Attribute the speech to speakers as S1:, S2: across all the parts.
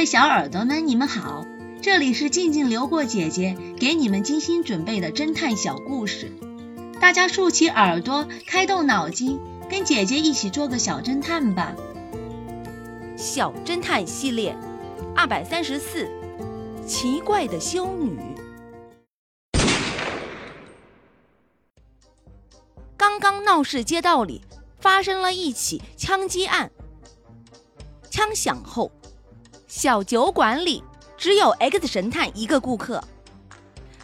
S1: 位小耳朵们，你们好，这里是静静流过姐姐给你们精心准备的侦探小故事，大家竖起耳朵，开动脑筋，跟姐姐一起做个小侦探吧。
S2: 小侦探系列二百三十四，奇怪的修女。刚刚闹市街道里发生了一起枪击案，枪响后。小酒馆里只有 X 神探一个顾客，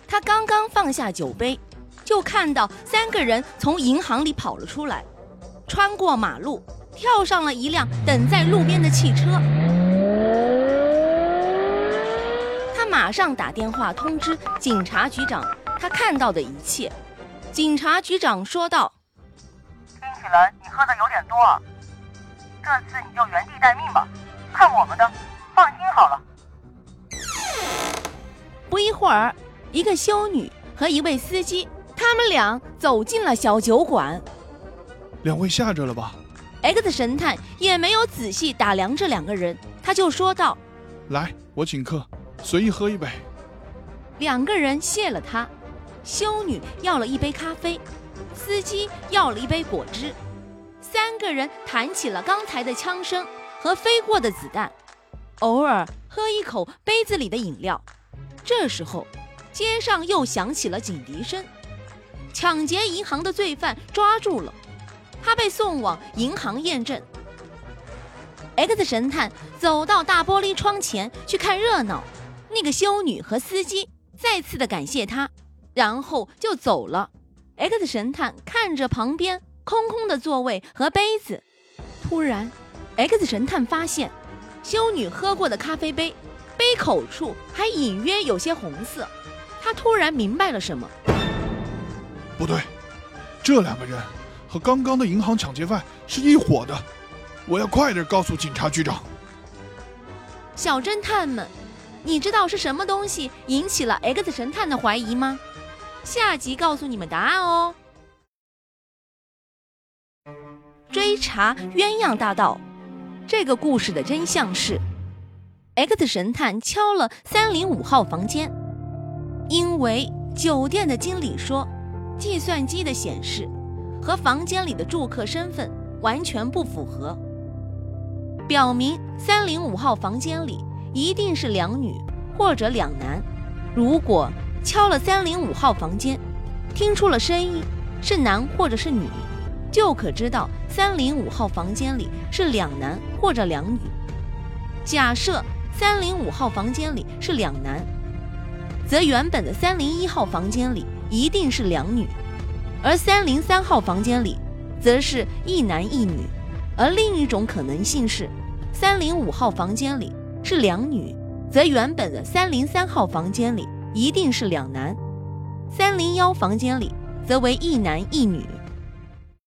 S2: 他刚刚放下酒杯，就看到三个人从银行里跑了出来，穿过马路，跳上了一辆等在路边的汽车。他马上打电话通知警察局长他看到的一切。警察局长说道：“
S3: 听起来你喝的有点多啊，这次你就原地待命吧，看我们的。”好了。
S2: 不一会儿，一个修女和一位司机，他们俩走进了小酒馆。
S4: 两位吓着了吧
S2: ？X 神探也没有仔细打量这两个人，他就说道：“
S4: 来，我请客，随意喝一杯。”
S2: 两个人谢了他。修女要了一杯咖啡，司机要了一杯果汁。三个人谈起了刚才的枪声和飞过的子弹。偶尔喝一口杯子里的饮料，这时候街上又响起了警笛声。抢劫银行的罪犯抓住了，他被送往银行验证。X 神探走到大玻璃窗前去看热闹，那个修女和司机再次的感谢他，然后就走了。X 神探看着旁边空空的座位和杯子，突然，X 神探发现。修女喝过的咖啡杯，杯口处还隐约有些红色。他突然明白了什么。
S4: 不对，这两个人和刚刚的银行抢劫犯是一伙的。我要快点告诉警察局长。
S2: 小侦探们，你知道是什么东西引起了 X 神探的怀疑吗？下集告诉你们答案哦。追查鸳鸯大盗。这个故事的真相是，X 神探敲了三零五号房间，因为酒店的经理说，计算机的显示和房间里的住客身份完全不符合，表明三零五号房间里一定是两女或者两男。如果敲了三零五号房间，听出了声音是男或者是女。就可知道三零五号房间里是两男或者两女。假设三零五号房间里是两男，则原本的三零一号房间里一定是两女，而三零三号房间里则是一男一女。而另一种可能性是，三零五号房间里是两女，则原本的三零三号房间里一定是两男，三零幺房间里则为一男一女。